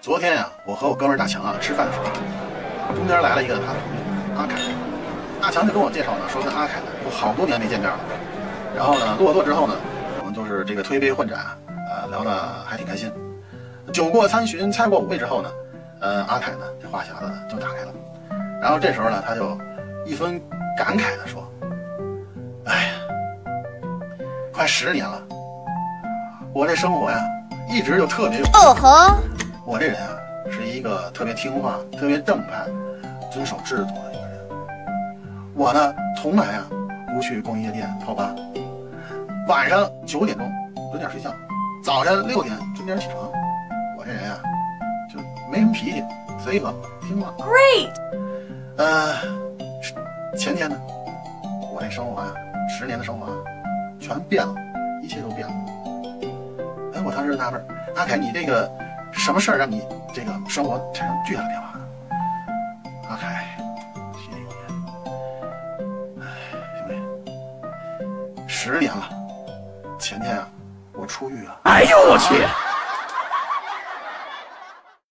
昨天呀、我和我哥们儿大强啊吃饭的时候，中间来了一个他的朋友阿凯，大强就跟我介绍呢，说跟阿凯呢有好多年没见面了。然后呢，落座之后呢，我们就是这个推杯换盏啊，呃，聊得还挺开心。酒过三巡，菜过五味之后呢，呃，阿凯呢这话匣子就打开了，然后这时候呢，他就一分感慨的说：“哎呀，快十年了，我这生活呀，一直就特别有。哦吼，我这人啊，是一个特别听话、特别正派、遵守制度的一个人。我呢，从来啊不去逛夜店、泡吧，晚上九点钟准点睡觉，早晨六点准点起床。我这人啊，就没什么脾气，随和听话。great，呃，前天呢，我这生活啊，十年的生活啊，全变了，一切都变了。我当时纳闷，阿凯，你这个什么事儿让你这个生活产生巨大的变化呢？阿凯，谢谢你。哎，兄弟，十年了，前天啊，我出狱了。哎呦我去！